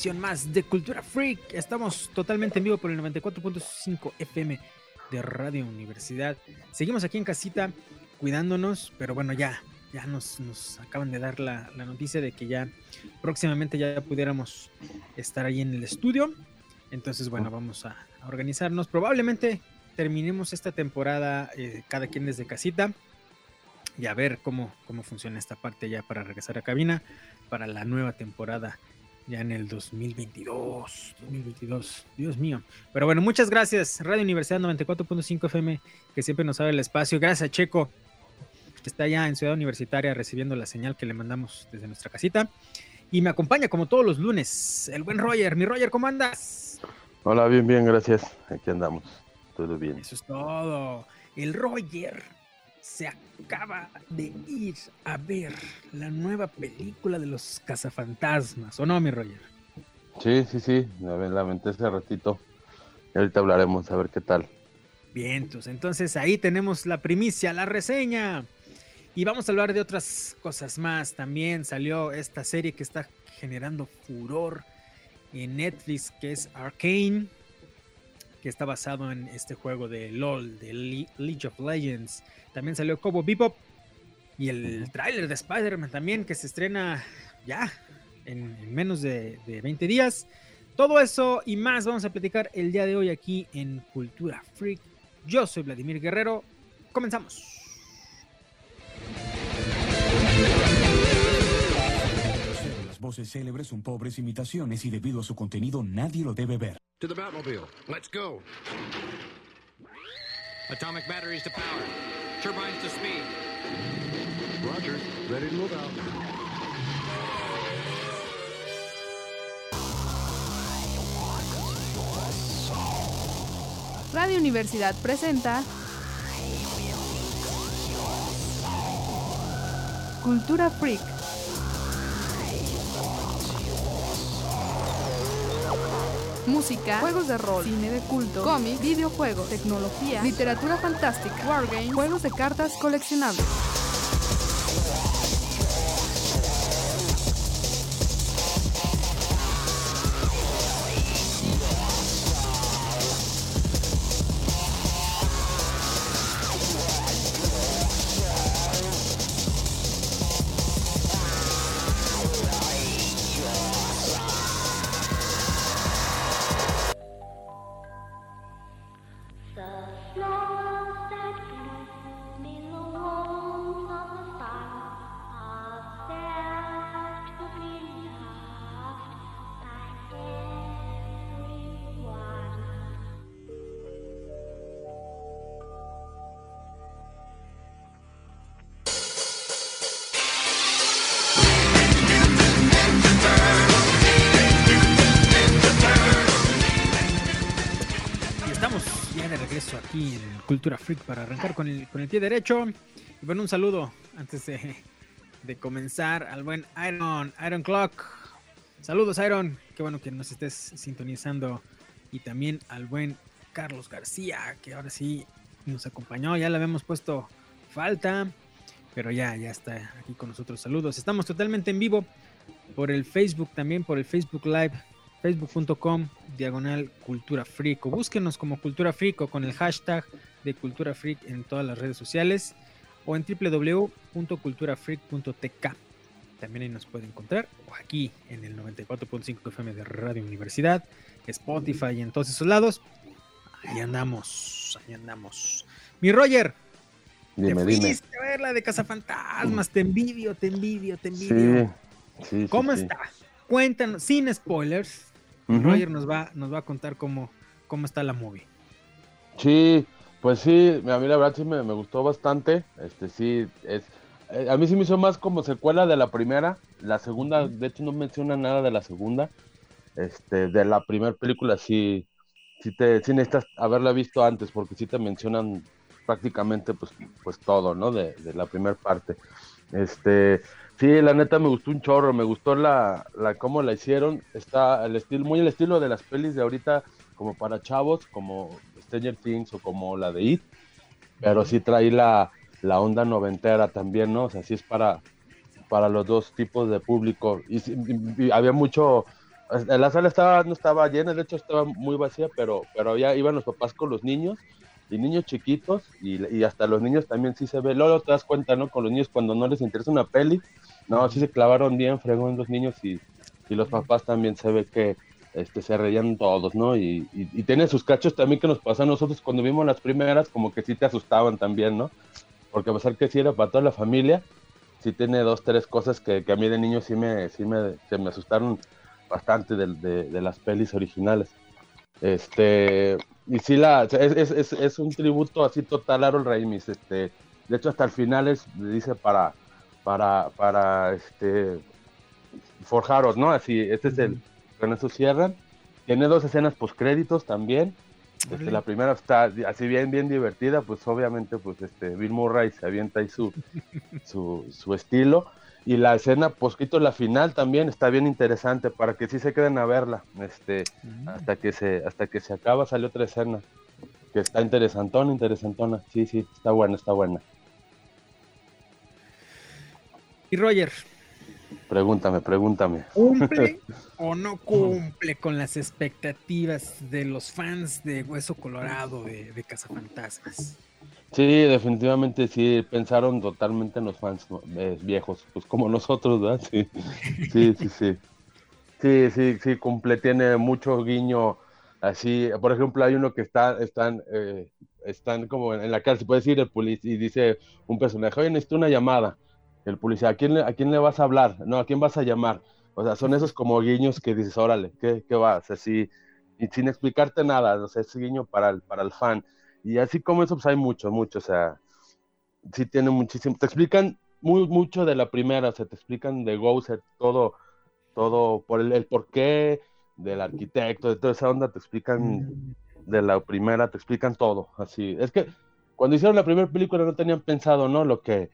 emisión más de Cultura Freak. Estamos totalmente en vivo por el 94.5 FM de Radio Universidad. Seguimos aquí en casita cuidándonos, pero bueno, ya, ya nos, nos acaban de dar la, la, noticia de que ya próximamente ya pudiéramos estar ahí en el estudio. Entonces, bueno, vamos a, a organizarnos. Probablemente terminemos esta temporada eh, cada quien desde casita y a ver cómo, cómo funciona esta parte ya para regresar a cabina para la nueva temporada ya en el 2022, 2022, Dios mío. Pero bueno, muchas gracias Radio Universidad 94.5 FM que siempre nos abre el espacio. Gracias a Checo que está ya en Ciudad Universitaria recibiendo la señal que le mandamos desde nuestra casita. Y me acompaña como todos los lunes el buen Roger. Mi Roger, ¿cómo andas? Hola, bien, bien, gracias. Aquí andamos. Todo bien. Eso es todo. El Roger se acaba de ir a ver la nueva película de los cazafantasmas, ¿o no, mi Roger? Sí, sí, sí, la aventé hace ratito. Y ahorita hablaremos a ver qué tal. Bien, entonces ahí tenemos la primicia, la reseña. Y vamos a hablar de otras cosas más. También salió esta serie que está generando furor en Netflix, que es Arcane, que está basado en este juego de LOL, de League of Legends. También salió Cobo Bebop y el tráiler de Spider-Man también, que se estrena ya en, menos de, de 20 días. Todo eso y más vamos a platicar el día de hoy aquí en Cultura Freak. Yo soy Vladimir Guerrero. Comenzamos. voces célebres son pobres imitaciones y debido a su contenido nadie lo debe ver. To the Batmobile. Let's go. Atomic batteries to power. Turbines to speed. Roger. Ready to move out. Radio Universidad presenta Cultura Freak. Música, juegos de rol, cine de culto, cómics, videojuegos, tecnología, literatura fantástica, wargames, juegos de cartas coleccionables. Cultura Freak para arrancar con el, con el pie derecho. Y bueno, un saludo antes de, de comenzar al buen Iron, Iron Clock. Saludos, Iron. Qué bueno que nos estés sintonizando. Y también al buen Carlos García, que ahora sí nos acompañó. Ya le habíamos puesto falta, pero ya, ya está aquí con nosotros. Saludos. Estamos totalmente en vivo por el Facebook, también por el Facebook Live facebook.com diagonal cultura freak o búsquenos como cultura freak o con el hashtag de cultura freak en todas las redes sociales o en www.culturafreak.tk también ahí nos puede encontrar o aquí en el 94.5 FM de Radio Universidad Spotify y en todos esos lados. Ahí andamos ahí andamos. Mi Roger dime, te fuiste a ver la de Cazafantasmas te envidio te envidio te envidio. ¿cómo está? cuéntanos sin spoilers Roger nos va, nos va a contar cómo, cómo está la movie. Sí, pues sí, a mí la verdad sí me, gustó bastante. Este sí, es. Eh, a mí sí me hizo más como secuela de la primera. La segunda, de hecho, no menciona nada de la segunda. Este, de la primera película sí, sí te, sí necesitas haberla visto antes, porque sí te mencionan prácticamente pues, pues todo, ¿no? De, de la primera parte. Este, Sí, la neta me gustó un chorro, me gustó la, la cómo la hicieron, está el estilo, muy el estilo de las pelis de ahorita, como para chavos, como Stranger Things o como la de It, pero sí trae la, la onda noventera también, ¿no? O sea, sí es para, para los dos tipos de público. Y, había mucho, la sala estaba, no estaba llena, de hecho estaba muy vacía, pero, pero ya iban los papás con los niños y niños chiquitos y, hasta los niños también sí se ve. Luego te das cuenta, ¿no? Con los niños cuando no les interesa una peli, no, sí se clavaron bien, fregón los niños y, y los papás también se ve que este, se reían todos, ¿no? Y, y, y tiene sus cachos también que nos pasó a nosotros cuando vimos las primeras, como que sí te asustaban también, ¿no? Porque a pesar que sí era para toda la familia, sí tiene dos, tres cosas que, que a mí de niño sí me, sí me, se me asustaron bastante de, de las pelis originales. Este, y sí, la, es, es, es, un tributo así total a Harold Ramis. Este, de hecho, hasta el final es, dice para, para, para, este, forjaros, ¿no? Así, este es el, con eso cierran. Tiene dos escenas postcréditos también. Este, la primera está así bien, bien divertida, pues obviamente, pues este, Bill Murray se avienta ahí su, su, su estilo. Y la escena poscrito, la final también está bien interesante para que sí se queden a verla. Este, hasta que se, hasta que se acaba sale otra escena que está interesantona, interesantona. Sí, sí, está buena, está buena. Y Roger, Pregúntame, pregúntame. ¿cumple o no cumple con las expectativas de los fans de Hueso Colorado de, de Cazafantasmas? Sí, definitivamente sí, pensaron totalmente en los fans. Eh, viejos, pues como nosotros, ¿verdad? Sí, sí, sí, sí. Sí, sí, sí, cumple, tiene mucho guiño así. Por ejemplo, hay uno que está, están, eh, están como en, en la cárcel, puede decir el policía y dice un personaje, oye, necesito una llamada. El policía, ¿a quién, le, ¿a quién le vas a hablar? No, ¿a quién vas a llamar? O sea, son esos como guiños que dices, órale, ¿qué, qué vas? Así, y sin explicarte nada, o sea, es guiño para el, para el fan. Y así como eso, pues hay mucho, mucho, o sea, sí tiene muchísimo. Te explican muy, mucho de la primera, o sea, te explican de Gozer, todo, todo, por el, el porqué del arquitecto, de toda esa onda, te explican de la primera, te explican todo, así. Es que cuando hicieron la primera película no tenían pensado, ¿no? Lo que,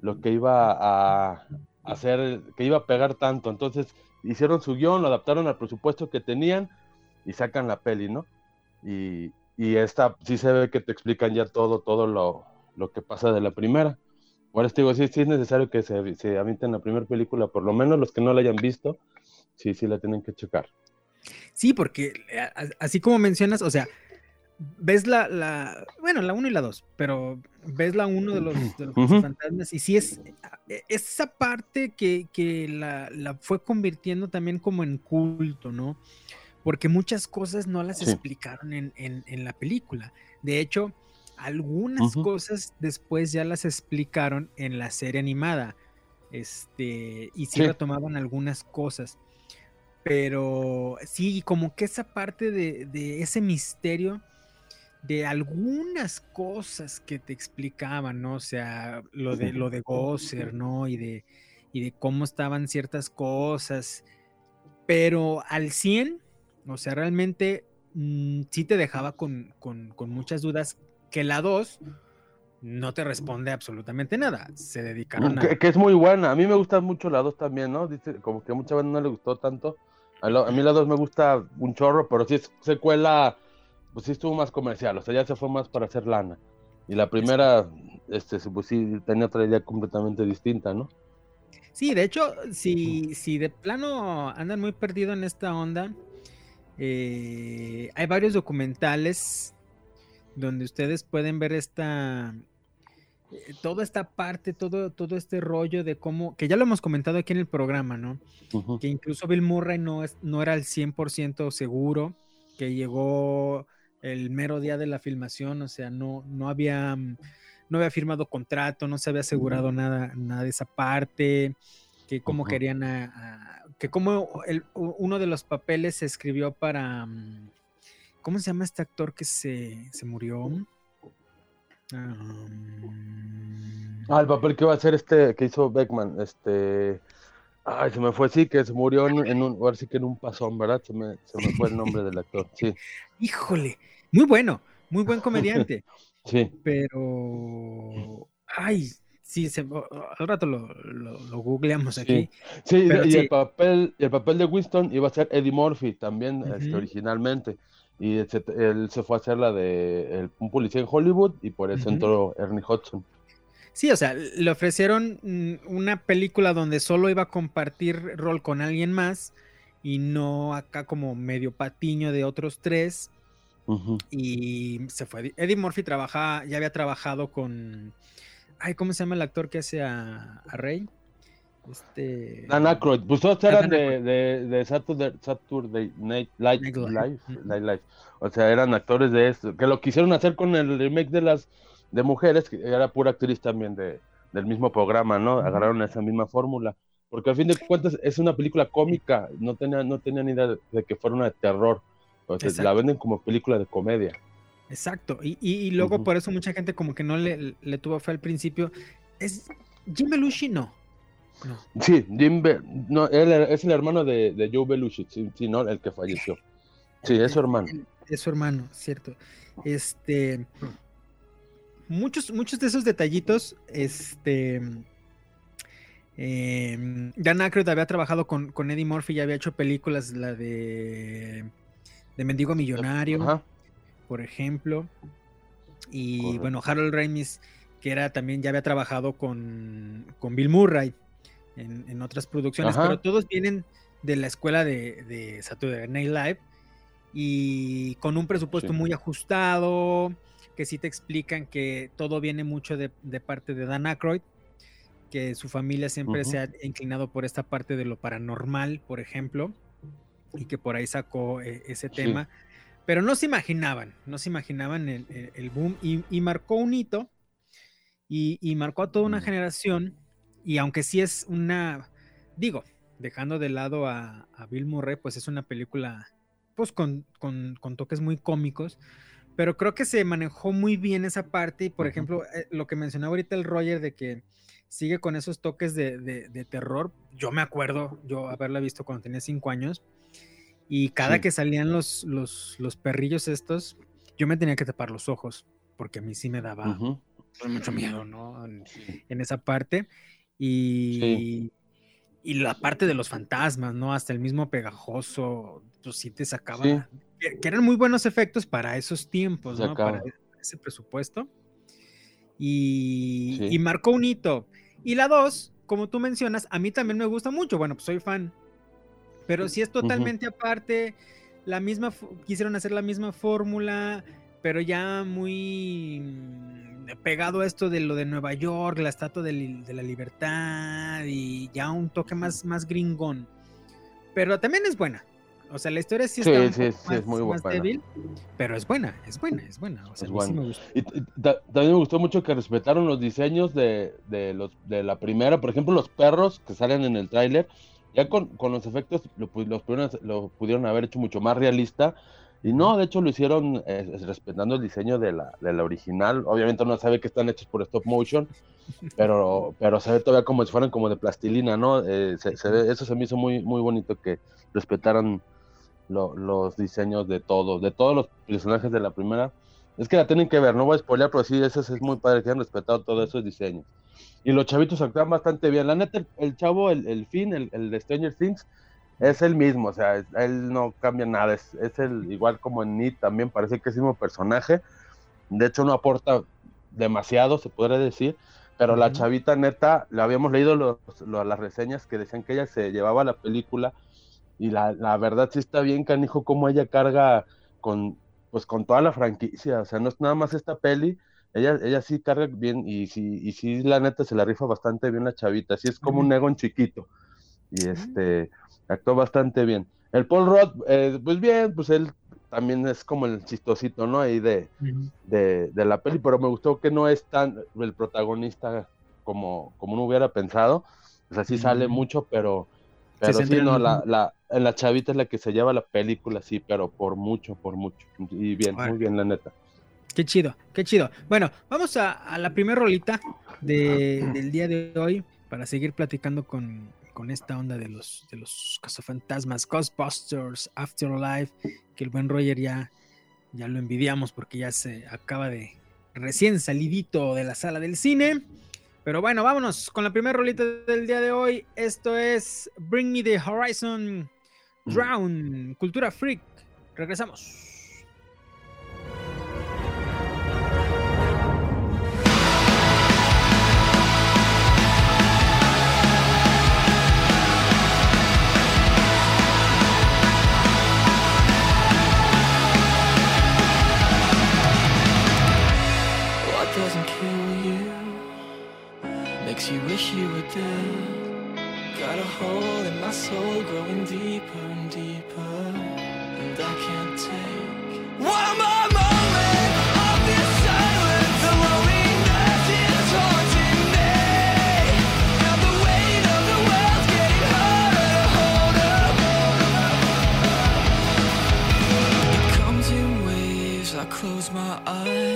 lo que iba a hacer, que iba a pegar tanto, entonces hicieron su guion, lo adaptaron al presupuesto que tenían y sacan la peli, ¿no? Y, y esta sí se ve que te explican ya todo, todo lo, lo que pasa de la primera. Eso te digo, sí, sí es necesario que se, se avienten la primera película, por lo menos los que no la hayan visto, sí, sí la tienen que checar. Sí, porque eh, así como mencionas, o sea, ves la, la bueno, la 1 y la 2, pero ves la 1 de los, de los fantasmas y sí es eh, esa parte que, que la, la fue convirtiendo también como en culto, ¿no? Porque muchas cosas no las Sí. explicaron en, en- en la película. De hecho, algunas cosas después ya las explicaron en la serie animada. Este, y sí Sí. retomaban algunas cosas. Pero sí, como que esa parte de, de ese misterio de algunas cosas que te explicaban, ¿no? O sea, lo de lo de Gosser, ¿no? Y de, y de cómo estaban ciertas cosas. Pero al 100, o sea, realmente mm, sí te dejaba con, con- con muchas dudas que la 2 no te responde absolutamente nada. Se dedicaron a... Que, que es muy buena. A mí me gusta mucho la 2 también, ¿no? Dice, como que a mucha gente no le gustó tanto. A, lo- a mí la 2 me gusta un chorro, pero si es secuela, pues sí estuvo más comercial. O sea, ya se fue más para hacer lana. Y la primera, este, pues sí, tenía otra idea completamente distinta, ¿no? Sí, de hecho, si, si de plano andan muy perdidos en esta onda, eh, hay varios documentales donde ustedes pueden ver esta eh, toda esta parte, todo, todo este rollo de cómo, que ya lo hemos comentado aquí en el programa, ¿no? Que incluso Bill Murray no, es, no era al 100% seguro, que llegó el mero día de la filmación, o sea, no, no había mm, no había firmado contrato, no se había asegurado nada, nada de esa parte, que cómo querían a, a- que como el, uno de los papeles se escribió para mm, ¿cómo se llama este actor que se, se murió? Um, Ah, el papel que iba a hacer este, que hizo Beckman, este... Ay, se me fue, sí, que se murió en, en un, ahora sí que en un pasón, ¿verdad? Se me, se me fue el nombre del actor, sí, híjole, muy bueno, muy buen comediante. sí. pero ay sí se, al rato lo, lo, lo googleamos aquí Sí, y sí. el papel, el papel de Winston iba a ser Eddie Murphy también, este, originalmente. Y él se, él se fue a hacer la de el- un policía en Hollywood y por eso Ujú. entró Ernie Hudson. Sí, o sea, le ofrecieron mm, una película donde solo iba a compartir rol con alguien más y no acá como medio patiño de otros tres. Y se fue. Eddie Murphy trabaja, ya había trabajado con. Ay, ¿cómo se llama el actor que hace a, a Rey? Este. Dan Aykroyd, pues todos eran de, de, de Saturday, Saturday Night Live, Night Live. Live. O sea, eran actores de esto, que lo quisieron hacer con el remake de las de mujeres, que era pura actriz también de, del mismo programa, ¿no? Agarraron esa misma fórmula. Porque al fin de cuentas es una película cómica, no tenía, no tenía ni idea de, de que fuera una de terror. O sea, la venden como película de comedia. Exacto. Y, y- y luego por eso mucha gente como que no le, le tuvo fe al principio. Es Jim Belushi, no. No. Sí, Jim Be- no, él es el hermano de, de Joe Belushi, sí, sí, ¿no? El que falleció. Sí, es su hermano. Es su hermano, cierto. Este. Muchos, muchos de esos detallitos, este. em, Dan Aykroyd había trabajado con, con Eddie Murphy, ya había hecho películas, la de. de Mendigo Millonario, Ajá. Por ejemplo. Y Correcto. bueno, Harold Ramis, que era también, ya había trabajado con, con Bill Murray en, en otras producciones, Ajá. pero todos vienen de la escuela de, de Saturday Night Live y con un presupuesto Sí. muy ajustado, que sí te explican que todo viene mucho de, de parte de Dan Aykroyd, que su familia siempre se ha inclinado por esta parte de lo paranormal, por ejemplo, y que por ahí sacó eh, ese Sí. Pero no se imaginaban, no se imaginaban el, el- el boom y, y marcó un hito y, y marcó a toda una generación y aunque sí es una, digo, dejando de lado a, a Bill Murray, pues es una película pues con, con- con toques muy cómicos, pero creo que se manejó muy bien esa parte y por ejemplo eh, lo que mencionaba ahorita el Roger de que sigue con esos toques de, de- de terror, yo me acuerdo yo haberla visto cuando tenía cinco años y cada Sí. que salían los, los, los perrillos estos, yo me tenía que tapar los ojos porque a mí sí me daba mucho miedo, ¿no? En, esa parte. Y, y la parte de los fantasmas, ¿no? Hasta el mismo pegajoso, pues sí te sacaba. Sí. Que, que eran muy buenos efectos para esos tiempos, ¿no? Para ese presupuesto. Y, y marcó un hito. Y la dos, como tú mencionas, a mí también me gusta mucho. Bueno, pues soy fan. Pero si es totalmente aparte, la misma, quisieron hacer la misma fórmula, pero ya muy mm, pegado a esto de lo de Nueva York, la estatua de, la libertad y ya un toque más, más gringón. Pero también es buena. O sea, la historia sí Sí, está un sí, poco sí, es más- muy más buena. débil, pero es buena, es buena, es buena. O sea, Es me. Y, también me gustó mucho que respetaron los diseños de, de los, de la primera. Por ejemplo, los perros que salen en el tráiler, ya con, con los efectos lo, los pudieron, lo pudieron haber hecho mucho más realista. Y no, de hecho lo hicieron eh, respetando el diseño de la, de la original. Obviamente uno sabe que están hechos por stop motion, pero, pero se ve todavía como si fueran como de plastilina, ¿no? Eh, se- se ve- eso se me hizo muy, muy bonito que respetaran lo- los diseños de todos, de todos los personajes de la primera. Es que la tienen que ver, no voy a spoilear, pero sí, eso es muy padre que hayan respetado todos esos diseños. Y los chavitos actúan bastante bien. La neta, el, el chavo, el, el Finn, el, el de Stranger Things, es el mismo, o sea, es- él no cambia nada, es, es el igual como en Nit también, parece que es el mismo personaje. De hecho, no aporta demasiado, se podría decir, pero la chavita neta, le habíamos leído los- lo- las reseñas que decían que ella se llevaba la película y la, la verdad sí está bien, canijo, como ella carga con, pues con toda la franquicia, o sea, no es nada más esta peli, ella, ella sí carga bien y sí, y sí, la neta se la rifa bastante bien la chavita, sí es como un Egon chiquito y este, actuó bastante bien. El Paul Rudd, eh, pues bien, pues él también es como el chistosito, ¿no? Ahí de, de, de la peli, pero me gustó que no es tan el protagonista como, como uno hubiera pensado. O sea, sí sale mucho, pero, pero sí, no, la, la, la chavita es la que se lleva la película, sí, pero por mucho, por mucho. Y bien, muy bien, la neta. Qué chido, qué chido. Bueno, vamos a, a la primera rolita de- del día de hoy para seguir platicando con, con esta onda de los, de los cazafantasmas, Ghostbusters, Afterlife, que el buen Roger ya, ya lo envidiamos porque ya se acaba de recién salidito de la sala del cine. Pero bueno, vámonos con la primera rolita del día de hoy. Esto es Bring Me the Horizon Drown, Cultura Freak. Regresamos. Still. Got a hole in my soul growing deeper and deeper, and I can't take one more moment of this silence. The loneliness is haunting me, and the weight of the world's getting harder to hold up. It comes in waves. I close my eyes,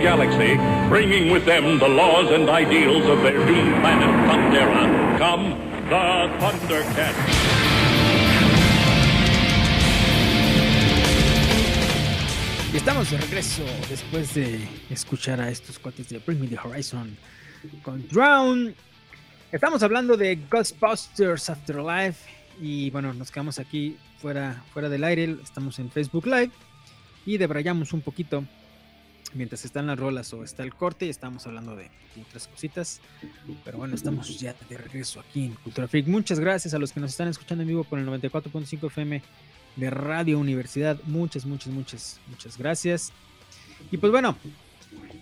galaxy, bringing with them the laws and ideals of their doomed planet Thundera, come the Thundercats. Y estamos de regreso después de escuchar a estos cuates de Bring Me the Horizon con Drown. Estamos hablando de Ghostbusters Afterlife y bueno, nos quedamos aquí fuera, fuera del aire, estamos en Facebook Live y debrayamos un poquito mientras están las rolas o está el corte y estamos hablando de, otras cositas. Pero bueno, estamos ya de regreso aquí en Cultura Freak. Muchas gracias a los que nos están escuchando en vivo por el 94.5 FM de Radio Universidad. Muchas, muchas, muchas, muchas gracias. Y pues bueno,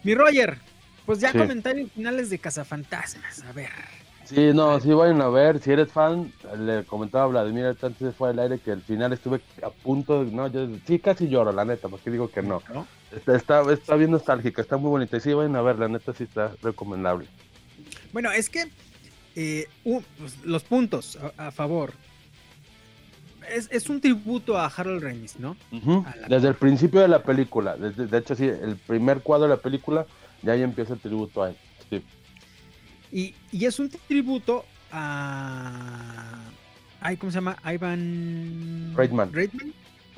mi Roger, pues ya Sí. comentarios finales de Cazafantasmas. A ver. Sí, no, sí, vayan a ver. Si eres fan, le comentaba a Vladimir antes de fuera del aire que al final estuve a punto de. No, yo sí casi lloro, la neta, porque digo que no. ¿no? Está, está, está bien nostálgica, está muy bonita. Y sí, vayan a ver, la neta sí está recomendable. Bueno, es que eh, un- pues, los puntos a, a favor. Es, es un tributo a Harold Ramis, ¿no? Desde el principio de la película, desde, de hecho, sí, el primer cuadro de la película, ya ahí empieza el tributo a él. Sí. Y, y es un tributo a, ay, ¿cómo se llama? Ivan Reitman. Reitman,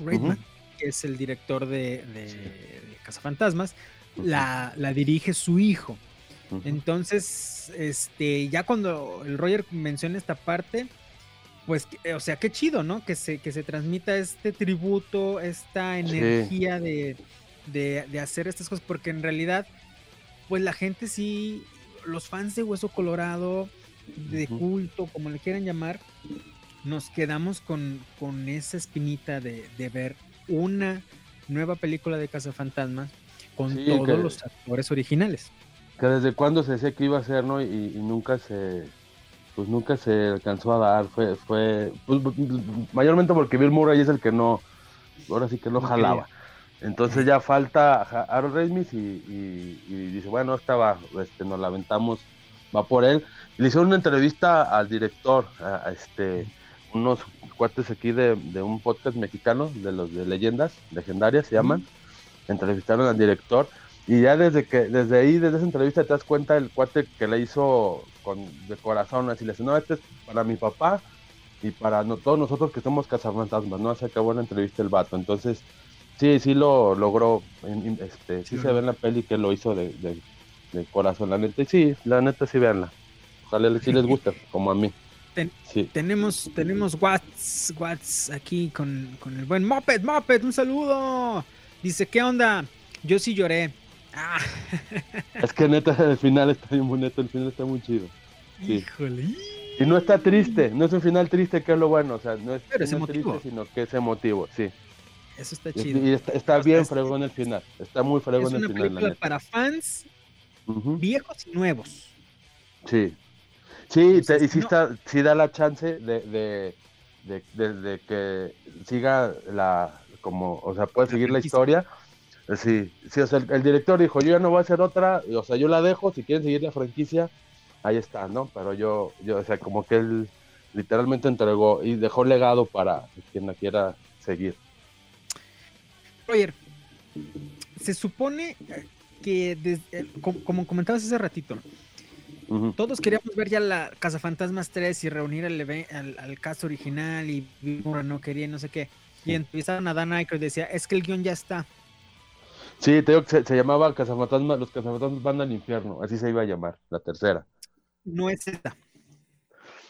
Reitman, que es el director de, de, de Cazafantasmas, la, la dirige su hijo. Entonces, este, ya cuando el Roger menciona esta parte, pues, o sea, qué chido, ¿no? Que se, que se transmita este tributo, esta Sí. energía de, de, de hacer estas cosas, porque en realidad, pues la gente sí, los fans de Hueso Colorado, de culto, como le quieran llamar, nos quedamos con, con esa espinita de, de ver una nueva película de Cazafantasmas con Sí, todos que- los actores originales. Que desde cuándo se decía que iba a ser, ¿no? Y, y nunca se. Pues nunca se alcanzó a dar. Fue. fue pues, mayormente porque Bill Murray es el que no. Ahora sí que No jalaba. Entonces ya falta Harold Ramis y, y- y dice, bueno, esta va, este, nos la aventamos, va por él. Y le hicieron una entrevista al director, a, a este, unos cuates aquí de, de un podcast mexicano, de los de leyendas, legendarias se llaman. Entrevistaron al director. Y ya desde que, desde ahí, desde esa entrevista te das cuenta el cuate que le hizo con, de corazón, así le dice, no, este es para mi papá y para no, todos nosotros que somos cazafantasmas, ¿no? Se acabó la entrevista el vato. Entonces, sí, sí lo logró, este, sí Sí, se ve en la peli que lo hizo de, de- de corazón, la neta. Y sí, la neta sí véanla. Ojalá sí les gusta, como a mí. Ten- Sí. Tenemos, tenemos Watts, Watts aquí con, con el buen Moped, Moped, un saludo. Dice, ¿qué onda? Yo sí lloré. Ah, Es que neta, el final está bien bonito, el final está muy chido. Sí. híjole. Y no está triste, no es un final triste, que es lo bueno, o sea, no es Pero es emotivo. triste, sino que es emotivo, sí. Eso está chido. y está, está bien es- fregón el final, está muy Es fregón el una final, la película neta. para fans viejos y nuevos. Sí, sí, sea, te- y si sí, no- está, sí da la chance de, de, de, que siga la, como, o sea, puede seguir la historia. Sí, sí, o sea, el, el director dijo, yo ya no voy a hacer otra, y, o sea, yo la dejo, si quieren seguir la franquicia, ahí está, ¿no? Pero yo, yo, o sea, como que él literalmente entregó y dejó legado para quien la quiera seguir. Roger, se supone que, desde- eh, com- como comentabas hace ratito, todos queríamos ver ya la Cazafantasmas 3 y reunir al, al, al cast original y no quería no sé qué. Y entrevistaron a Dan Aykroyd y decía, es que el guion ya está. Sí, te digo que se, se llamaba Cazafantasmas, los Cazafantasmas van al infierno, así se iba a llamar, la tercera. No es esta.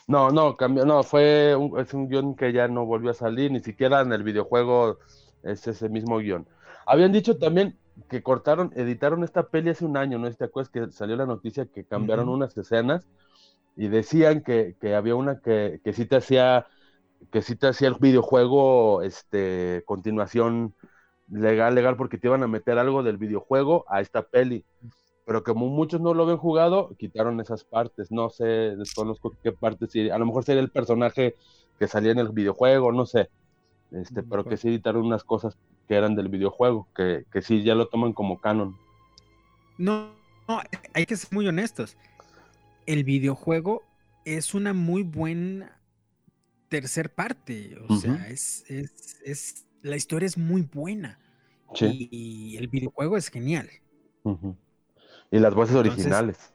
No, no, cambió, no, fue un, es un guion que ya no volvió a salir, ni siquiera en el videojuego es ese mismo guion. Habían dicho también que cortaron, editaron esta peli hace un año, ¿no? ¿Te acuerdas que salió la noticia que cambiaron unas escenas y decían que, que había una que, que sí te hacía, que sí te hacía el videojuego, este, continuación legal, legal, porque te iban a meter algo del videojuego a esta peli pero como muchos no lo habían jugado, quitaron esas partes. No sé, desconozco qué partes, a lo mejor sería el personaje que salía en el videojuego, no sé. Este, pero que sí editaron unas cosas que eran del videojuego, que, que sí ya lo toman como canon. No, no, hay que ser muy honestos. El videojuego es una muy buena tercer parte. O sea, es, es, es, la historia es muy buena. Sí. Y, el videojuego es genial. Y las voces Entonces- originales.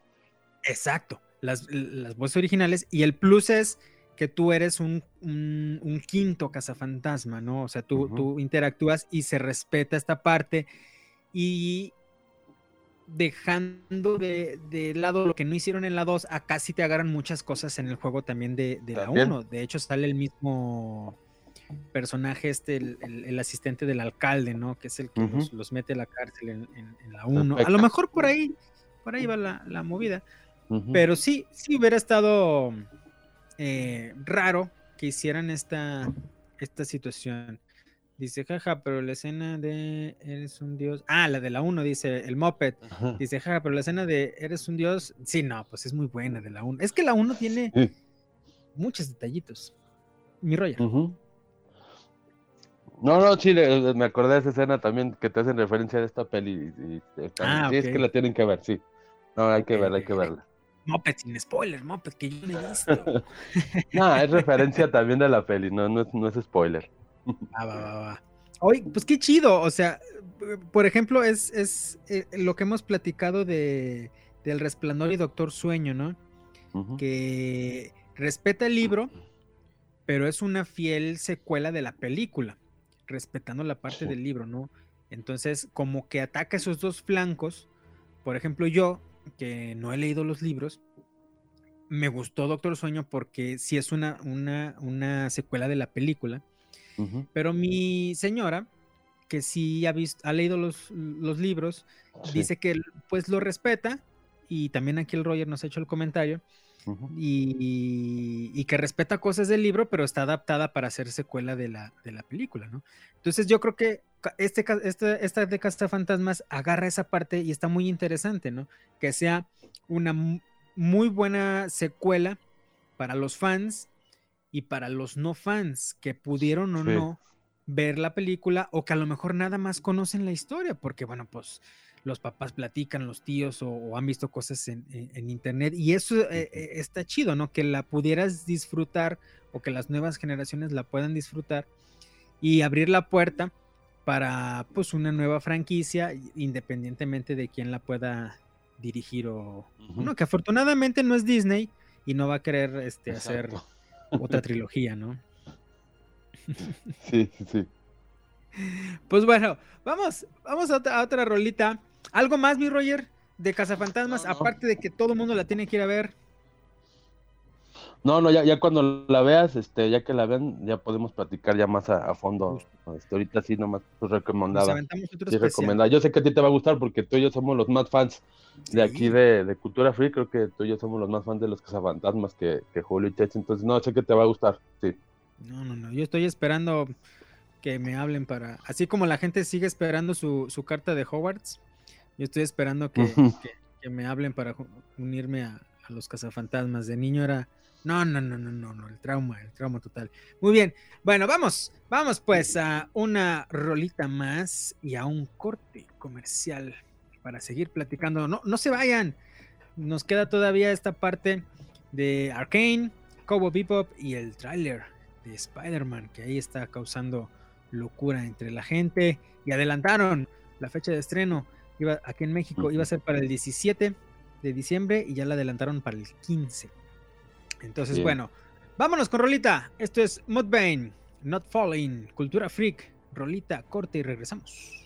Exacto. Las, las voces originales. Y el plus es que tú eres un, un- un quinto cazafantasma, ¿no? O sea, tú, tú interactúas y se respeta esta parte. Y dejando de, de lado lo que no hicieron en la 2, acá sí te agarran muchas cosas en el juego también de, de la También. 1. De hecho, sale el mismo personaje, este, el, el- el asistente del alcalde, ¿no? Que es el que Ujú. los, los mete a la cárcel en, en- en la 1. A lo mejor por ahí, por ahí va la, la movida. Pero sí, sí hubiera estado eh, raro que hicieran esta, esta situación. Dice, jaja, pero la escena de Eres un dios. Ah, la de la 1, dice el Moped. Ajá. Dice, jaja, pero la escena de Eres un dios. Sí, no, pues es muy buena de la 1. Es que la 1 tiene Sí. muchos detallitos. Mi Roger. Ujú. No, no, Chile, me acordé de esa escena también que te hacen referencia de esta peli. y- y- y también- Ah, sí, es que la tienen que ver, sí. No, hay que verla, hay que verla. Moped sin spoiler, Moped, que yo no he visto. No, es referencia también de la peli, no, no, es, no es spoiler. Ah, va, va, va. Oye, pues qué chido. O sea, por ejemplo, es, es eh, lo que hemos platicado de, del resplandor y Doctor Sueño, ¿no? Que respeta el libro, pero es una fiel secuela de la película, respetando la parte Sí. del libro, ¿no? Entonces, como que ataca esos dos flancos. Por ejemplo, yo, que no he leído los libros, me gustó Doctor Sueño porque sí es una, una, una secuela de la película. Pero mi señora, que sí ha, visto, ha leído los, los libros, Sí. dice que pues lo respeta. Y también aquí el Roger nos ha hecho el comentario. Y, y que respeta cosas del libro, pero está adaptada para ser secuela de la, de la película, ¿no? Entonces yo creo que este, este, esta de Cazafantasmas agarra esa parte y está muy interesante, ¿no? Que sea una mu- muy buena secuela para los fans y para los no fans que pudieron o Sí. no ver la película o que a lo mejor nada más conocen la historia, porque bueno, pues los papás platican, los tíos o, o han visto cosas en, en- en internet y eso eh, eh, está chido, ¿no? Que la pudieras disfrutar o que las nuevas generaciones la puedan disfrutar y abrir la puerta para pues una nueva franquicia independientemente de quién la pueda dirigir o no, que afortunadamente no es Disney y no va a querer este, hacer otra trilogía, ¿no? Sí, sí, sí. Pues bueno, vamos, vamos a otra, a otra rolita. ¿Algo más, mi Roger, de Cazafantasmas? No, no. Aparte de que todo el mundo la tiene que ir a ver. No, no, ya, ya cuando la veas, este, ya que la vean, ya podemos platicar ya más a, a fondo. Este, ahorita sí, nomás pues recomendada. Sí, recomendada. Yo sé que a ti te va a gustar porque tú y yo somos los más fans de aquí de, de Cultura Free. Creo que tú y yo somos los más fans de los cazafantasmas que, que Julio y Cheche. Entonces, no, sé que te va a gustar. Sí. No, no, no. Yo estoy esperando que me hablen para. Así como la gente sigue esperando su, su carta de Hogwarts, yo estoy esperando que, que- que me hablen para unirme a, a los cazafantasmas. De niño era. No, no, no, no, no, no. El trauma, el trauma total. Muy bien. Bueno, vamos. Vamos pues a una rolita más y a un corte comercial para seguir platicando. No, no se vayan. Nos queda todavía esta parte de Arcane, Cowboy Bebop y el tráiler de Spider-Man, que ahí está causando locura entre la gente. Y adelantaron la fecha de estreno. Iba, aquí en México iba a ser para el 17 de diciembre y ya la adelantaron para el 15. Entonces, Bien. bueno, vámonos con Rolita. Esto es Mudvayne, Not Falling, Cultura Freak. Rolita, corte y regresamos.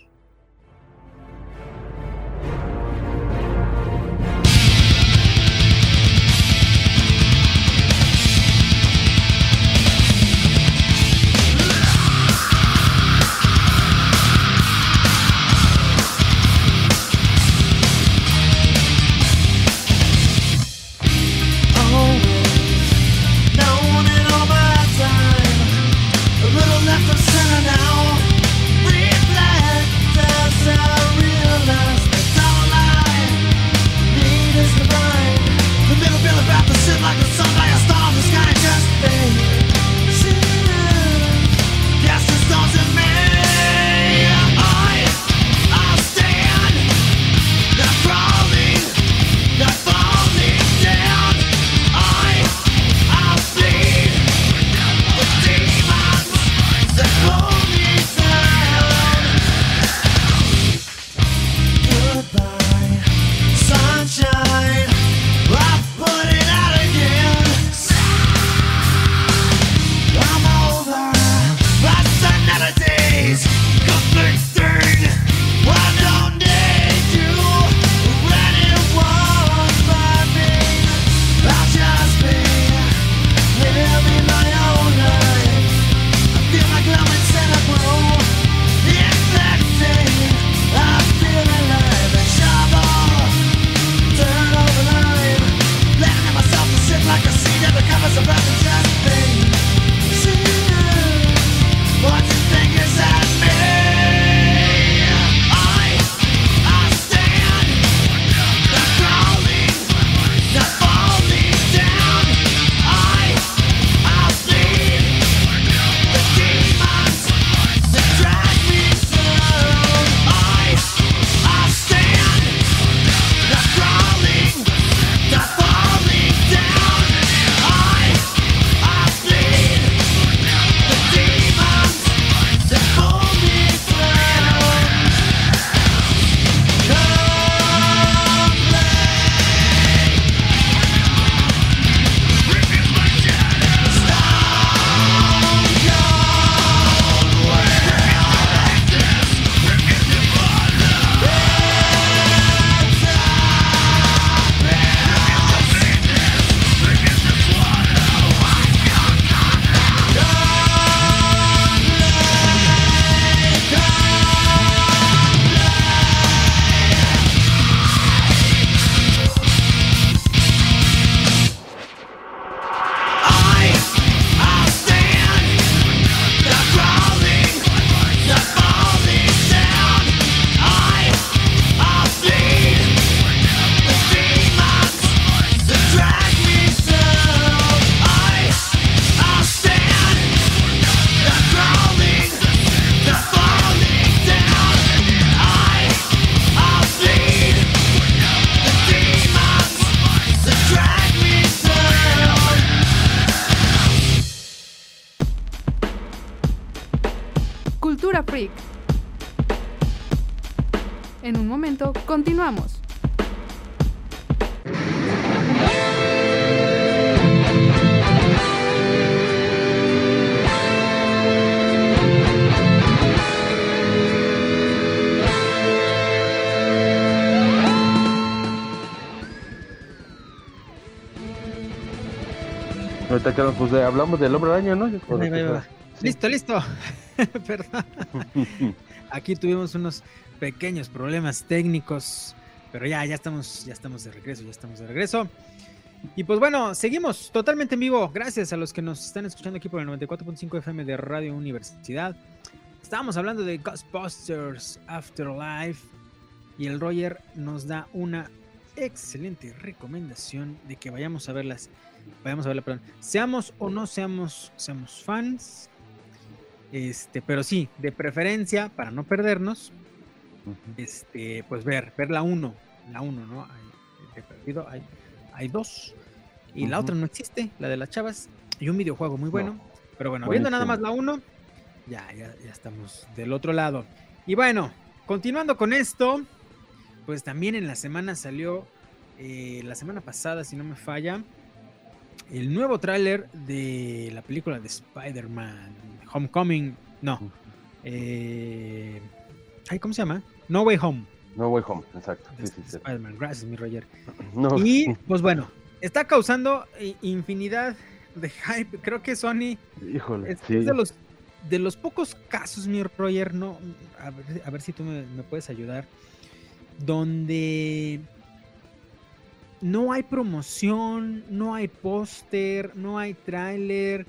Pues, de- hablamos del hombre araña, ¿no? Ahí va, ahí va. Listo, listo. Perdón. Aquí tuvimos unos pequeños problemas técnicos, pero ya, ya estamos, ya estamos de regreso, ya estamos de regreso. Y pues bueno, seguimos totalmente en vivo. Gracias a los que nos están escuchando aquí por el 94.5 FM de Radio Universidad. Estábamos hablando de Ghostbusters Afterlife y el Roger nos da una excelente recomendación de que vayamos a verlas. Vayamos a verla, perdón. Seamos o no seamos, seamos fans. Este, pero sí, de preferencia, para no perdernos, este, pues ver, ver la 1, la 1, ¿no? Hay, de perdido, hay, hay dos. Y la otra no existe, la de las chavas. Y un videojuego muy bueno. Pero bueno, viendo nada más la 1, ya, ya, ya estamos del otro lado. Y bueno, continuando con esto, pues también en la semana salió, eh, la semana pasada, si no me falla, el nuevo tráiler de la película de Spider-Man Homecoming. No. eh, ay, ¿Cómo se llama? No Way Home. No Way Home, exacto. Sí, sí, sí. Spider-Man. Gracias, mi Roger. No, Y pues bueno, está causando i- infinidad de hype. Creo que Sony híjole, es, de los de los pocos casos, mi Roger, no, a ver, a ver si tú me, me puedes ayudar, donde no hay promoción, no hay póster, no hay tráiler,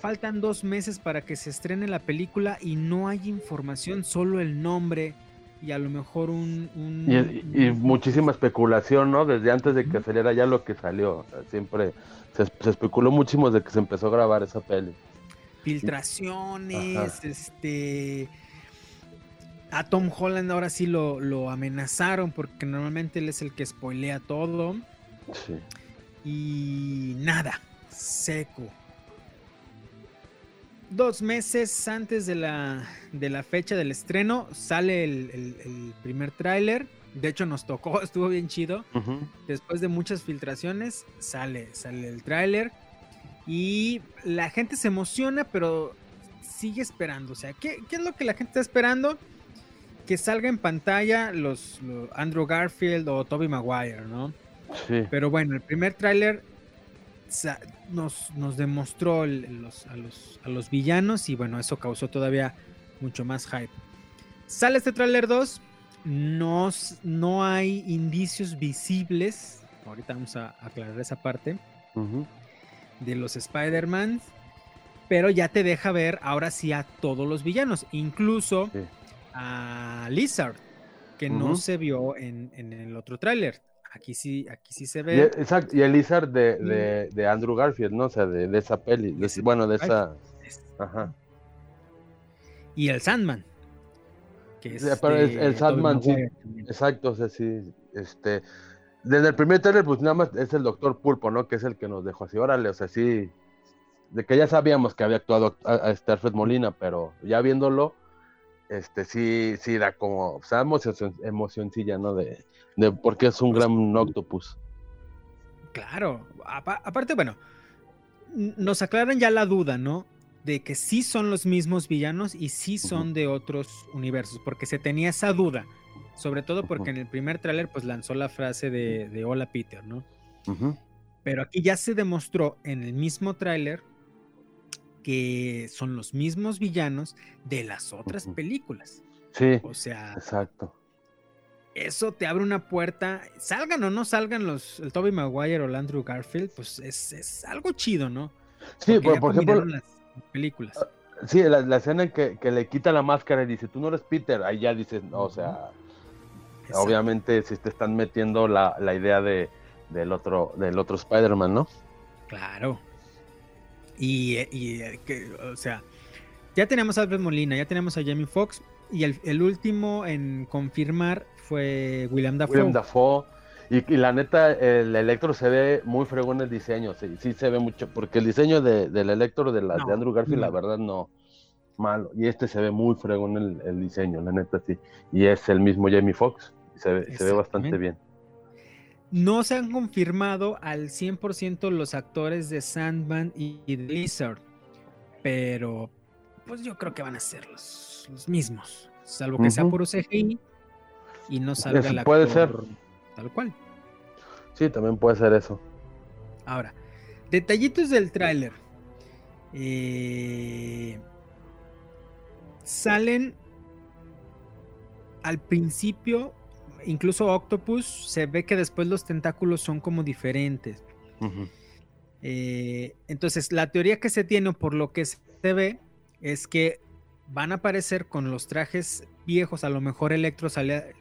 faltan dos meses para que se estrene la película y no hay información, solo el nombre y a lo mejor un... un- Y, y muchísima especulación, ¿no? Desde antes de que saliera ya lo que salió. Siempre se, se especuló muchísimo desde que se empezó a grabar esa peli. filtraciones, Ajá. este... A Tom Holland ahora sí lo, lo amenazaron porque normalmente él es el que spoilea todo Sí. y nada, seco. Dos meses antes de la, de la fecha del estreno sale el, el- el primer tráiler. De hecho nos tocó, estuvo bien chido. Después de muchas filtraciones sale, sale el tráiler y la gente se emociona, pero sigue esperando. O sea, ¿qué, qué es lo que la gente está esperando? Que salga en pantalla los, los Andrew Garfield o Toby Maguire, ¿no? Sí. Pero bueno, el primer tráiler nos, nos demostró los- a, los, a los villanos y bueno, eso causó todavía mucho más hype. Sale este tráiler 2, no, no hay indicios visibles, ahorita vamos a aclarar esa parte, de los Spider-Man, pero ya te deja ver ahora sí a todos los villanos, incluso Sí. A Lizard, que no se vio en, en el otro tráiler. Aquí sí, aquí sí se Y, ve. exacto, y el Lizard de, de, de Andrew Garfield, ¿no? O sea, de, de esa peli. de- bueno, de esa. Es- Ajá. Y el Sandman. Que es pero el Sandman, sí. Exacto, o sea, sí. Este. Desde el primer trailer, pues nada más es el Doctor Pulpo, ¿no? Que es el que nos dejó así, órale, o sea, sí. De que ya sabíamos que había actuado a, a Alfred Molina, pero ya viéndolo, este sí, sí da como, o sea, emoción, emocioncilla, ¿no? De, de porque es un gran octopus. Claro. apa- aparte, bueno, nos aclaran ya la duda, ¿no? De que sí son los mismos villanos y sí son de otros universos, porque se tenía esa duda. Sobre todo porque en el primer tráiler pues lanzó la frase de, de Hola Peter, ¿no? Pero aquí ya se demostró en el mismo tráiler que son los mismos villanos de las otras películas. Sí, O sea, exacto. eso te abre una puerta. Salgan o no salgan los el Toby Maguire o el Andrew Garfield, pues es, es algo chido, ¿no? Sí, Porque por, ejemplo, las películas. sí, la, la escena en que, que le quita la máscara y dice, tú no eres Peter, ahí ya dices, no, o sea, Exacto. obviamente si te están metiendo la, la idea de, del otro, del otro Spider-Man, ¿no? Claro. Y, eh, y, eh, que, o sea, ya tenemos a Alfred Molina, ya tenemos a Jamie Foxx y el, el último en confirmar fue William Dafoe. William Dafoe. Y, y la neta, el Electro se ve muy fregón el diseño, sí, sí se ve mucho, porque el diseño de, del Electro de, la, No, de Andrew Garfield, la verdad, no, malo. Y este se ve muy fregón el, el diseño, la neta, sí. Y es el mismo Jamie Foxx. Se ve, se ve bastante bien. No se han confirmado al 100% los actores de Sandman y y de Lizard, pero pues yo creo que van a ser los, los mismos, salvo que sea puro CGI y no salga Eso el puede actor tal cual. Sí, también puede ser eso. Ahora, detallitos del tráiler. Eh, salen al principio, incluso Octopus, se ve que después los tentáculos son como diferentes. Eh, entonces, la teoría que se tiene, o por lo que se ve, es que van a aparecer con los trajes viejos, a lo mejor Electro sale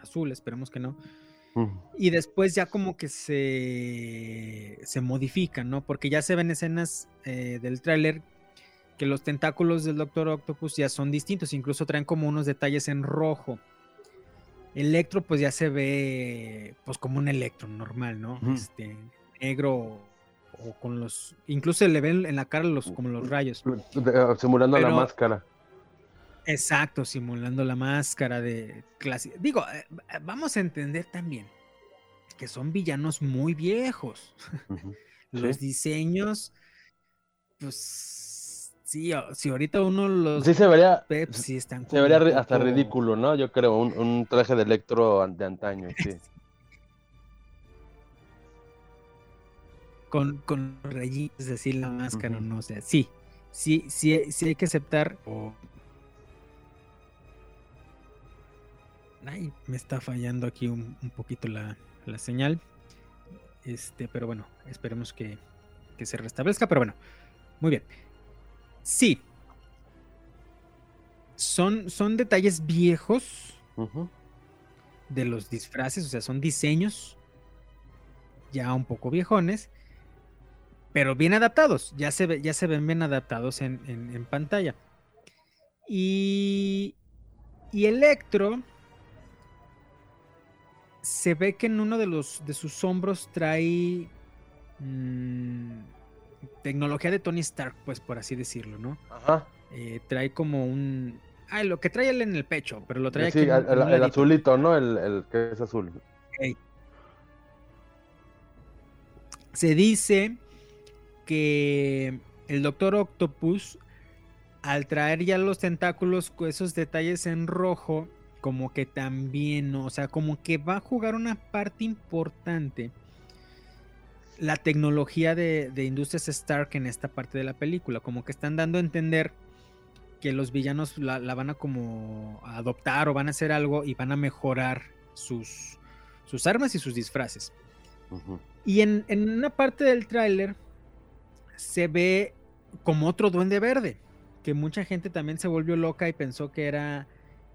azul, esperemos que no. Y después ya como que se, se modifican, ¿no? Porque ya se ven escenas eh, del tráiler que los tentáculos del Doctor Octopus ya son distintos, incluso traen como unos detalles en rojo. Electro pues ya se ve pues como un Electro normal, ¿no? Este, negro o con los... Incluso le ven en la cara los, como los rayos. Simulando la máscara. Exacto, simulando la máscara de clase. Digo, eh, eh, vamos a entender también que son villanos muy viejos. Los Sí. diseños, pues sí, si ahorita uno los Sí, se vería, ve, sí están se vería hasta ridículo, ¿no? Yo creo, un, un traje de electro de antaño, sí. Con, con rayitos, es decir, la máscara, no o sea, sí, sí, sí, sí hay que aceptar. o- Ay, me está fallando aquí un, un poquito la, la señal. Este, pero bueno, esperemos que, que se restablezca. Pero bueno, muy bien. Sí. Son, son detalles viejos de los disfraces, o sea, son diseños ya un poco viejones, pero bien adaptados, ya se, ve- ya se ven bien adaptados en, en- en pantalla. Y, y Electro se ve que en uno de los de sus hombros trae mm, tecnología de Tony Stark, pues por así decirlo, ¿no? Ajá. Eh, trae como un... Ah, lo que trae él en el pecho, pero lo trae Sí, aquí en- el, el azulito, ¿no? El, el que es azul. Se dice que el Doctor Octopus, al traer ya los tentáculos con esos detalles en rojo, como que también, o sea, como que va a jugar una parte importante la tecnología de, de Industrias Stark en esta parte de la película, como que están dando a entender que los villanos la, la van a como adoptar o van a hacer algo y van a mejorar sus, sus armas y sus disfraces. Y en, en una parte del tráiler se ve como otro duende verde, que mucha gente también se volvió loca y pensó que era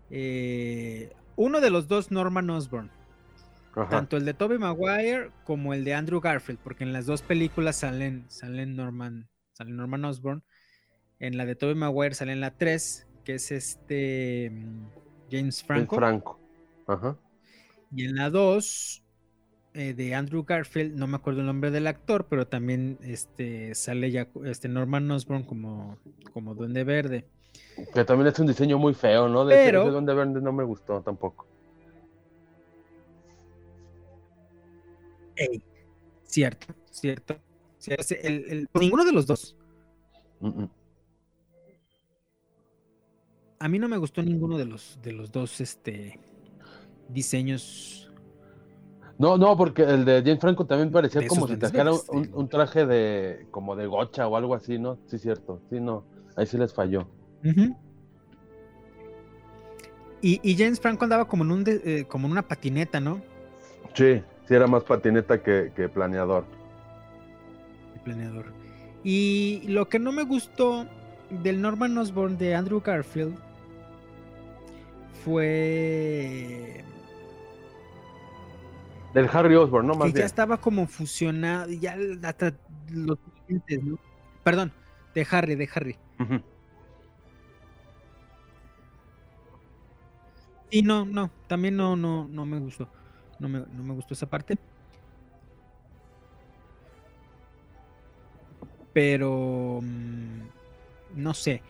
eh, uno de los dos Norman Osborn, Ajá. tanto el de Tobey Maguire como el de Andrew Garfield, porque en las dos películas salen, salen Norman, sale Norman Osborn. En la de Tobey Maguire sale en la 3, que es este mm, James El Franco. Franco. Ajá. Y en la 2 eh, de Andrew Garfield, no me acuerdo el nombre del actor, pero también este, sale ya este Norman Osborn como, como Duende Verde. Que también es un diseño muy feo, ¿no? De Pero- ese Duende Verde no me gustó tampoco. Ey, cierto, cierto. cierto, sí, el- el- ninguno de los dos. A mí no me gustó ninguno de los, de los dos este, diseños. No, no, porque el de James Franco también parecía como si trajera un, digo. un traje de como de gocha o algo así, ¿no? Sí, cierto. Sí, no. Ahí sí les falló. Y, y James Franco andaba como en, un de- eh, como en una patineta, ¿no? Sí, sí era más patineta que, que planeador. el planeador. Y lo que no me gustó del Norman Osborn de Andrew Garfield fue Del Harry Osborn, ¿no? Más que ya estaba como fusionado, ya hasta los dientes, ¿no? Perdón, de Harry, de Harry. Y no, no, también no, no, no me gustó. No me, no me gustó esa parte. Pero mm, no sé.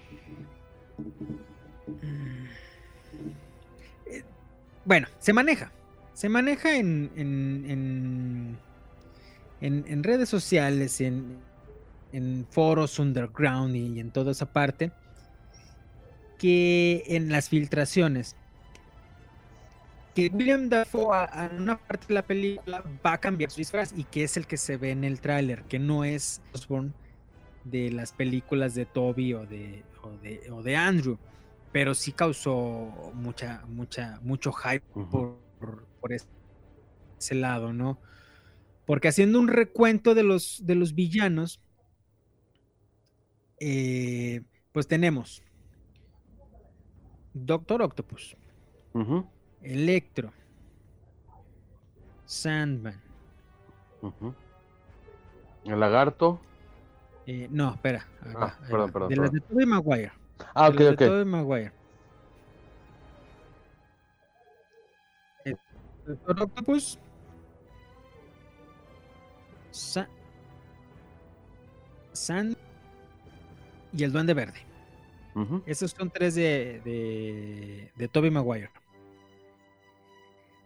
Eh, Bueno, se maneja. Se maneja en, en, en, en- redes sociales, en, en foros underground y en toda esa parte, que en las filtraciones, que William Dafoe a una parte de la película va a cambiar su disfraz y que es el que se ve en el tráiler, que no es Osborn de las películas de Toby o de, o de, o de Andrew, pero sí causó mucha, mucha, mucho hype por, por, por ese, lado, ¿no? Porque haciendo un recuento de los, de los villanos, eh, pues tenemos Doctor Octopus, Electro, Sandman. El lagarto. eh, no, espera, Ah, perdón, perdón, de las de Tobey Maguire. Ah, de ok, las de ok. Tobey Maguire. Eh, Doctor Octopus. Sa- Sand y el Duende Verde. Esos son tres de, de, de Tobey Maguire.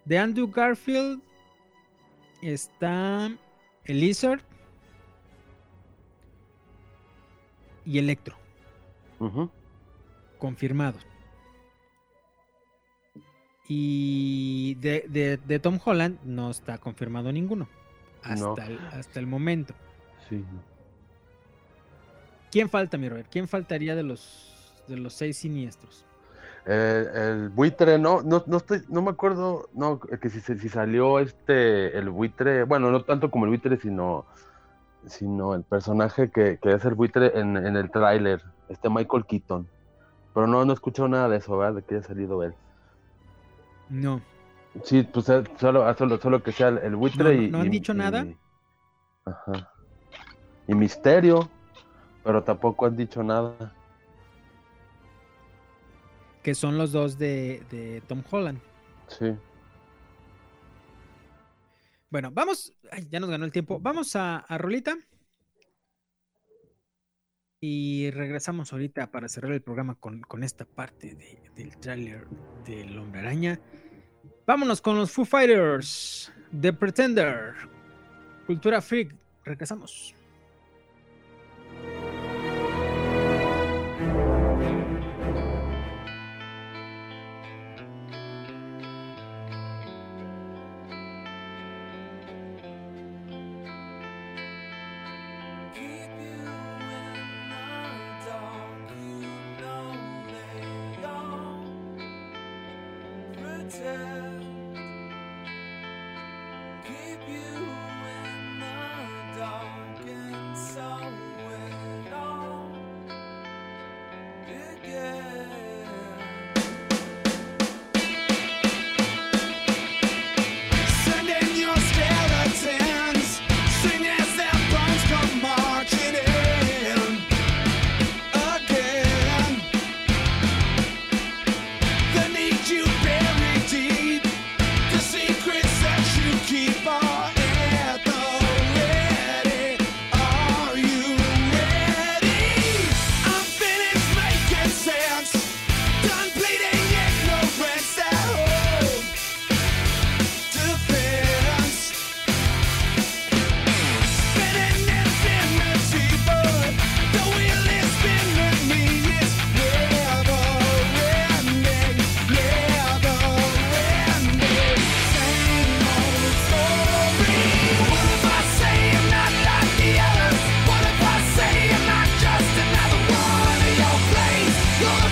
De Andrew Garfield está el Lizard y Electro, ujú. confirmados. Y de, de- de Tom Holland no está confirmado ninguno. Hasta, No. el, hasta el momento. Sí. ¿Quién falta, mi Robert? ¿Quién faltaría de los, de los seis siniestros? Eh, el buitre, no, no, no estoy, no me acuerdo, no, que si, si salió este, el buitre, bueno, no tanto como el buitre, sino, sino el personaje que, que es el buitre en, en el tráiler, este Michael Keaton. Pero no, no he escuchado nada de eso, ¿verdad? De que haya salido él. No. Sí, pues eh, solo, solo, solo que sea el, el buitre No, y. ¿no han y- dicho nada? y- Ajá. Y misterio, pero tampoco han dicho nada. Que son los dos de, de Tom Holland. Sí. Bueno, vamos. ay, ya nos ganó el tiempo. Vamos a, a Rolita. Y regresamos ahorita para cerrar el programa con, con esta parte de- del tráiler del Hombre Araña. Vámonos con los Foo Fighters. The Pretender. Cultura Freak. Regresamos.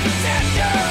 Sister.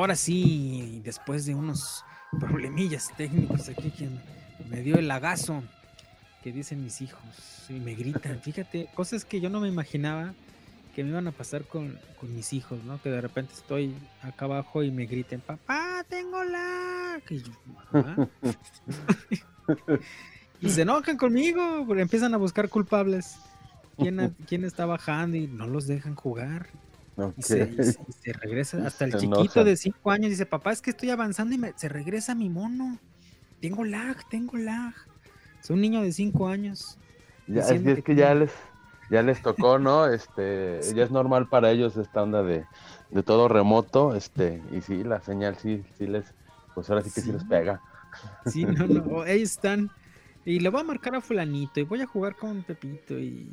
Ahora sí, después de unos problemillas técnicos aquí que me dio el lagazo que dicen mis hijos y me gritan. Fíjate, cosas que yo no me imaginaba que me iban a pasar con, con mis hijos, ¿no? Que de repente estoy acá abajo y me griten, papá, tengo lag. Y, yo, "¿Ah?". Y se enojan conmigo, porque empiezan a buscar culpables. ¿Quién, quién está bajando y no los dejan jugar? Y se, y se- y se regresa hasta el Se chiquito de 5 años dice, papá, es que estoy avanzando y me- se regresa mi mono. Tengo lag, tengo lag. Es un niño de 5 años. Ya, es que que ya les, ya les tocó, ¿no? Este, ya es normal para ellos esta onda de, de todo remoto, este, y sí, la señal sí, sí les, pues ahora sí que sí, les pega. Sí, no, no, ahí están. Y le voy a marcar a fulanito y voy a jugar con Pepito y,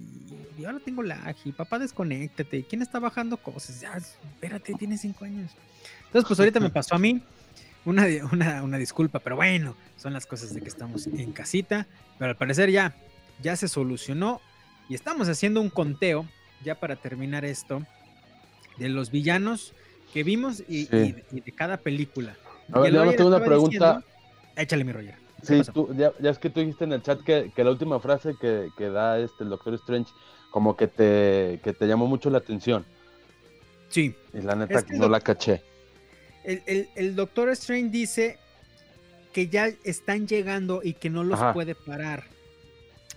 y ahora tengo lag y papá desconéctate. ¿Quién está bajando cosas? Ya, espérate, tiene 5 años. Entonces, pues ahorita me pasó a mí. Una, una, una disculpa, pero bueno, son las cosas de que estamos en casita. Pero al parecer ya, ya se solucionó y estamos haciendo un conteo, ya para terminar esto, de los villanos que vimos y, Sí. y de- y de cada película. A ver, yo tengo una pregunta. diciendo- Échale mi Roger. ¿Qué Sí, tú, ya, ya es que tú dijiste en el chat que, que la última frase que, que da este el Doctor Strange como que te, que te llamó mucho la atención. Sí, Y la neta Es que no la caché. el, el- el Doctor Strange dice que ya están llegando y que no los Ajá. puede parar.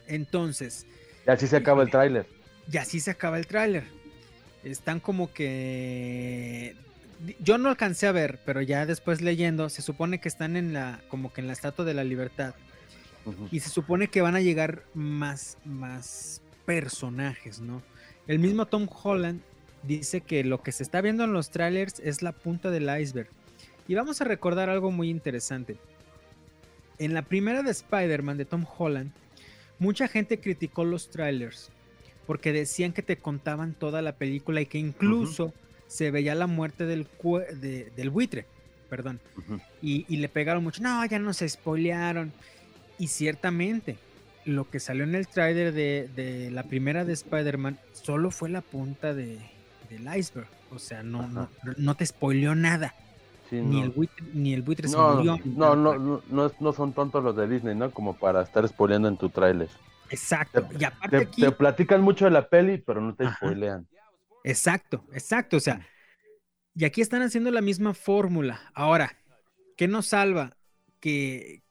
Entonces, Y así se acaba el tráiler. y así se acaba el tráiler. Están como que yo no alcancé a ver, pero ya después leyendo, se supone que están en la como que en la Estatua de la Libertad y se supone que van a llegar más más personajes, ¿no? El mismo Tom Holland dice que lo que se está viendo en los trailers es la punta del iceberg. Y vamos a recordar algo muy interesante. En la primera de Spider-Man de Tom Holland, mucha gente criticó los trailers porque decían que te contaban toda la película y que incluso se veía la muerte del, de- del buitre, perdón. Y, y le pegaron mucho, no, ya no se spoilearon. Y ciertamente, lo que salió en el trailer de, de la primera de Spider-Man solo fue la punta de, del iceberg. O sea, no, no, no te spoileó nada. Sí, Ni, no. el buitre, ni el buitre se No, murió. no, no, no, no, son tontos los de Disney, ¿no? Como para estar spoileando en tu tráiler. Exacto. Y aparte Te, aquí, te platican mucho de la peli, pero no te Ajá. spoilean. Exacto, exacto. O sea, y aquí están haciendo la misma fórmula. Ahora, ¿qué nos salva? Que,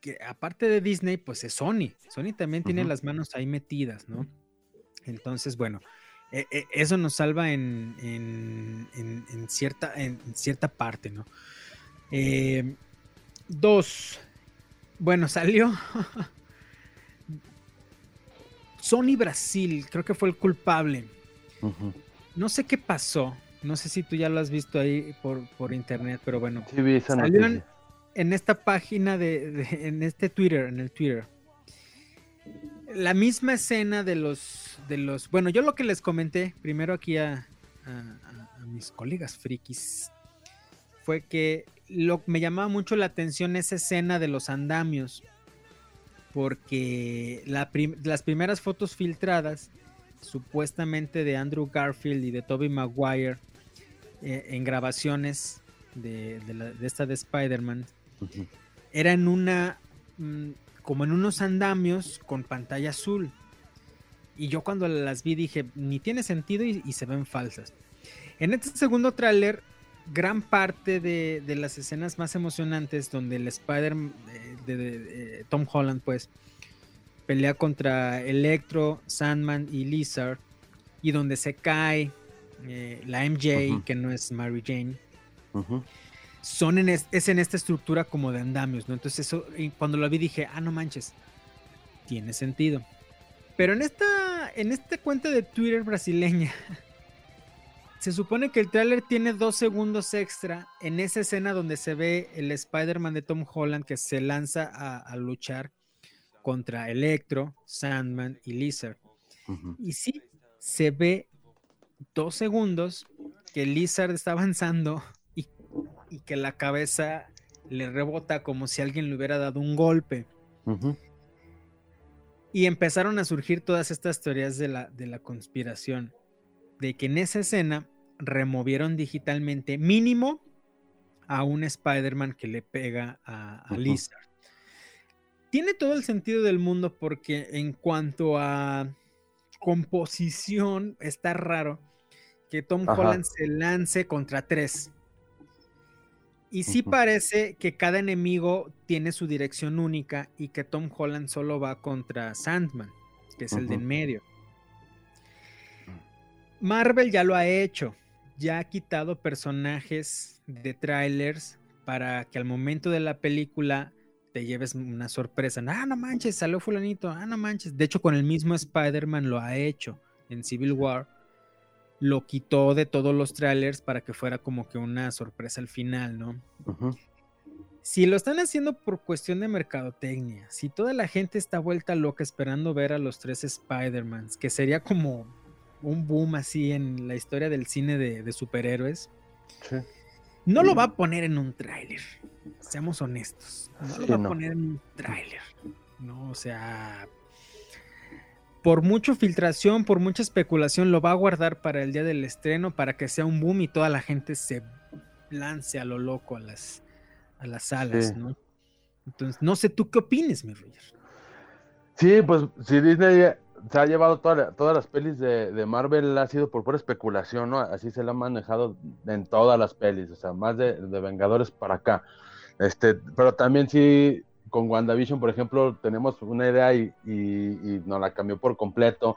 que aparte de Disney, pues es Sony. Sony también tiene las manos ahí metidas, ¿no? Entonces, bueno, eh, eh, eso nos salva en, en- en- en cierta, en cierta parte, ¿no? Eh, dos. Bueno, salió. Sony Brasil, creo que fue el culpable. No sé qué pasó. No sé si tú ya lo has visto ahí por, por internet, pero bueno. Sí, vi esa en esta página de, de- en este Twitter, en el Twitter. La misma escena de los, de los, bueno, yo lo que les comenté primero aquí a, a- a- a mis colegas frikis fue que lo me llamaba mucho la atención esa escena de los andamios, porque la prim- las primeras fotos filtradas, supuestamente de Andrew Garfield y de Tobey Maguire, eh, en grabaciones de, de la- de esta de Spider-Man, Ujú. era en una, mm, como en unos andamios con pantalla azul. Y yo cuando las vi dije, ni tiene sentido y, y se ven falsas. En este segundo tráiler, gran parte de, de las escenas más emocionantes donde el Spider eh, de, de- de Tom Holland pues pelea contra Electro, Sandman y Lizard y donde se cae eh, la MJ que no es Mary Jane son en es, es en esta estructura como de andamios, ¿no? Entonces eso, y cuando lo vi dije, ah, no manches, tiene sentido. Pero en esta, en esta cuenta de Twitter brasileña, se supone que el tráiler tiene dos segundos extra en esa escena donde se ve el Spider-Man de Tom Holland que se lanza a, a luchar contra Electro, Sandman y Lizard. Y sí, se ve dos segundos que Lizard está avanzando y, y que la cabeza le rebota como si alguien le hubiera dado un golpe. Y empezaron a surgir todas estas teorías de la, de la conspiración. De que en esa escena removieron digitalmente mínimo a un Spider-Man que le pega a. Lizard. Tiene todo el sentido del mundo porque en cuanto a composición está raro que Tom Ajá. Holland se lance contra tres. Y sí parece que cada enemigo tiene su dirección única y que Tom Holland solo va contra Sandman, que es el de en medio. Marvel ya lo ha hecho, ya ha quitado personajes de trailers para que al momento de la película te lleves una sorpresa. Ah, no manches, salió fulanito. Ah, no manches. De hecho, con el mismo Spider-Man lo ha hecho en Civil War. Lo quitó de todos los trailers para que fuera como que una sorpresa al final, ¿no? Si lo están haciendo por cuestión de mercadotecnia, si toda la gente está vuelta loca esperando ver a los tres Spider-Mans, que sería como un boom así en la historia del cine de, de superhéroes, Sí. no lo va a poner en un tráiler. Seamos honestos. No lo Sí, va a poner en un tráiler. No, o sea, por mucha filtración, por mucha especulación, lo va a guardar para el día del estreno, para que sea un boom y toda la gente se lance a lo loco a las, a las salas, Sí. ¿no? Entonces, no sé tú qué opines, mi Roger. Sí, pues si Disney se ha llevado toda la- todas las pelis de, de Marvel, ha sido por pura especulación, ¿no? Así se la han manejado en todas las pelis, o sea, más de, de Vengadores para acá. Este, pero también sí, con WandaVision, por ejemplo, tenemos una idea y, y, y nos la cambió por completo.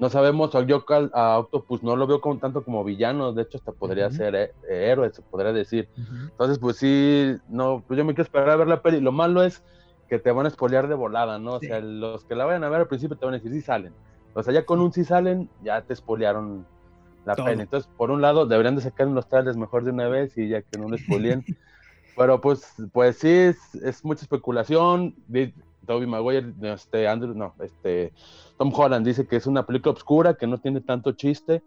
No sabemos, yo a Octopus no lo veo como, tanto como villano, de hecho hasta podría ser eh, héroe, se podría decir. Entonces, pues sí, no, pues yo me quiero esperar a ver la peli. Lo malo es que te van a spoilear de volada, ¿no? O sea, los que la vayan a ver al principio te van a decir, sí salen. O sea, ya con un sí salen, ya te spoilearon la Todo. peli. Entonces, por un lado, deberían de sacar los trailers mejor de una vez y ya que no les spoileen. Pero pues, pues sí, es, es mucha especulación. Tobey Maguire, este, Andrew, no, este, Tom Holland dice que es una película oscura, que no tiene tanto chiste,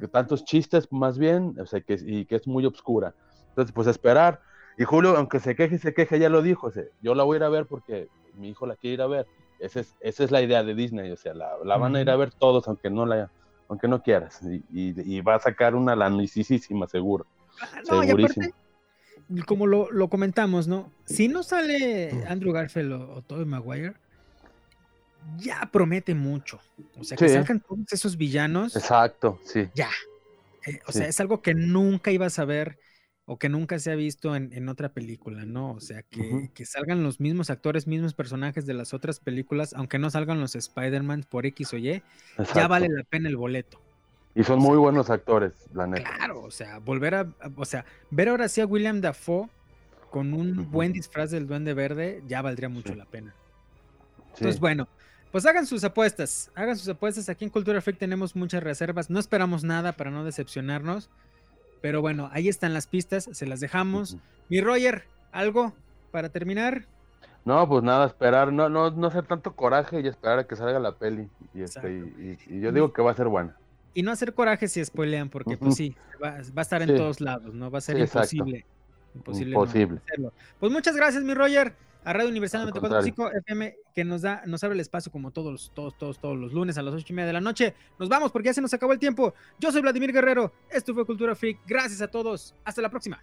que tantos chistes más bien, o sea, que, y que es muy obscura. Entonces, pues esperar. Y Julio, aunque se queje y se queje, ya lo dijo, o sea, yo la voy a ir a ver porque mi hijo la quiere ir a ver. Esa es, esa es la idea de Disney, o sea, la, la van a ir a ver todos, aunque no la aunque no quieras, y, y- y va a sacar una lanicísima, seguro. No, y Segurísimo. aparte, como lo, lo comentamos, ¿no? Si no sale Andrew Garfield o, o Tobey Maguire, ya promete mucho. O sea, que salgan todos esos villanos, Exacto, sí. ya. Eh, o Sí. sea, es algo que nunca ibas a ver o que nunca se ha visto en, en otra película, ¿no? O sea, que, que salgan los mismos actores, mismos personajes de las otras películas, aunque no salgan los Spider-Man por X o Y, ya vale la pena el boleto. Y son muy buenos actores, la neta. Claro, o sea, volver a, o sea, ver ahora sí a William Dafoe con un buen disfraz del Duende Verde ya valdría mucho Sí. la pena. Sí. Entonces, bueno, pues hagan sus apuestas, hagan sus apuestas. Aquí en Cultura Freak tenemos muchas reservas, no esperamos nada para no decepcionarnos, pero bueno, ahí están las pistas, se las dejamos. Mi Roger, ¿algo para terminar? No, pues nada, esperar, no, no, no hacer tanto coraje y esperar a que salga la peli. Y, este, y, y- y yo digo que va a ser buena. Y no hacer coraje si spoilean, porque pues sí, va, va a estar en Sí. todos lados, ¿no? Va a ser Sí, imposible. Imposible. no Imposible. hacerlo. Pues muchas gracias, mi Roger, a Radio Universidad Al 94.5 FM, que nos da, nos abre el espacio como todos, los- todos, todos, todos los lunes a las ocho y media de la noche. Nos vamos porque ya se nos acabó el tiempo. Yo soy Vladimir Guerrero. Esto fue Cultura Freak. Gracias a todos. Hasta la próxima.